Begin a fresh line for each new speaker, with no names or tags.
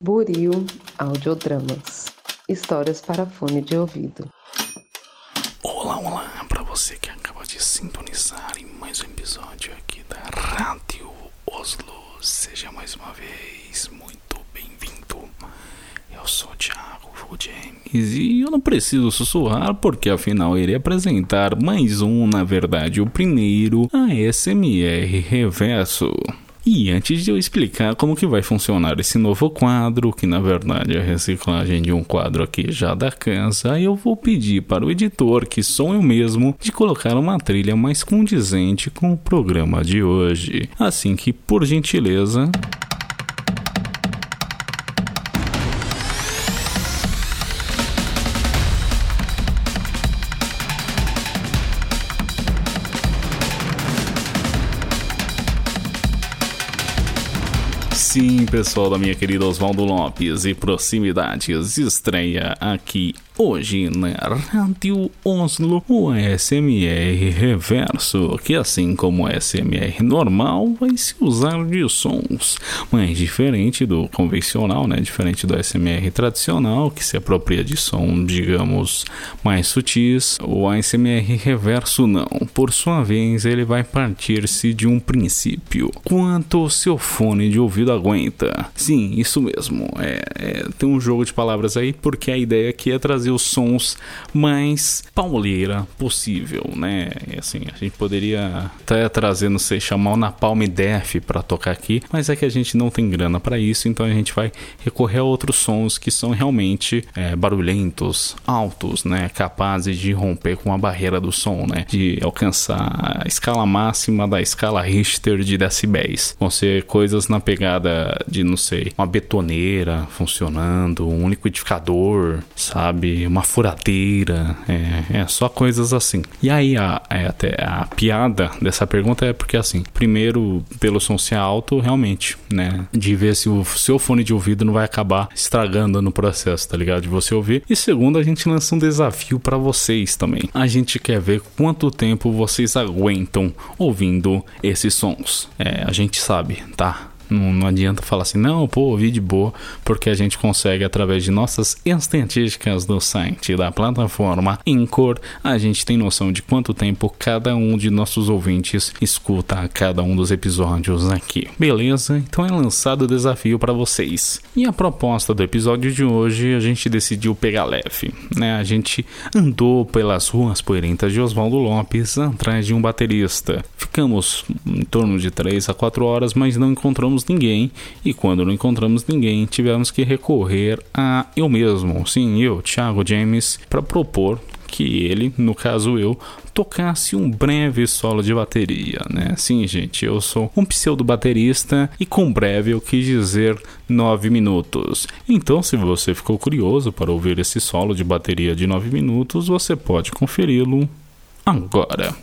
Buril Audiodramas Histórias para fone de ouvido.
Olá, olá, para você que acaba de sintonizar em mais um episódio aqui da Rádio Oslo. Seja mais uma vez muito bem-vindo. Eu sou Thiago James e eu não preciso sussurrar porque afinal irei apresentar mais um, na verdade, o primeiro ASMR Reverso. E antes de eu explicar como que vai funcionar esse novo quadro, que na verdade é a reciclagem de um quadro aqui já da casa, eu vou pedir para o editor, que sou eu mesmo, de colocar uma trilha mais condizente com o programa de hoje. Assim que, por gentileza, Sim, pessoal da minha querida Oswaldo Lopes e proximidades, estreia aqui Hoje na Rádio Oslo, o ASMR reverso, que assim como o ASMR normal, vai se usar de sons, mas diferente do convencional, né? Diferente do ASMR tradicional, que se apropria de som, digamos, mais sutis, o ASMR reverso não. Por sua vez, ele vai partir-se de um princípio. Quanto o seu fone de ouvido aguenta? Sim, isso mesmo. É, é, tem um jogo de palavras aí, porque a ideia aqui é trazer os sons mais pauleira possível, né? E assim, a gente poderia até trazer, não sei, chamar o Napalm Def para tocar aqui, mas é que a gente não tem grana para isso, então a gente vai recorrer a outros sons que são realmente é, barulhentos, altos, né? Capazes de romper com a barreira do som, né? De alcançar a escala máxima da escala Richter de decibéis. Vão ser coisas na pegada de, não sei, uma betoneira funcionando, um liquidificador, sabe? Uma furadeira, é, é só coisas assim. E aí a, é, até a piada dessa pergunta é porque assim, primeiro pelo som ser alto, realmente, né, de ver se o seu fone de ouvido não vai acabar estragando no processo, tá ligado? De você ouvir. E segundo, a gente lança um desafio para vocês também. A gente quer ver quanto tempo vocês aguentam ouvindo esses sons. É, a gente sabe, tá? Não, não adianta falar assim, não, pô, ouvi de boa, porque a gente consegue, através de nossas estatísticas do site da plataforma Incor, a gente tem noção de quanto tempo cada um de nossos ouvintes escuta cada um dos episódios aqui. Beleza? Então é lançado o desafio para vocês. E a proposta do episódio de hoje, a gente decidiu pegar leve, né? A gente andou pelas ruas poeirentas de Oswaldo Lopes atrás de um baterista. Ficamos em torno de 3 a 4 horas, mas não encontramos encontramos ninguém e quando não encontramos ninguém, tivemos que recorrer a eu mesmo, sim, eu, Thiago James, para propor que ele, no caso eu, tocasse um breve solo de bateria, né? Sim, gente, eu sou um pseudo baterista e com breve eu quis dizer 9 minutos. Então, se você ficou curioso para ouvir esse solo de bateria de 9 minutos, você pode conferi-lo agora.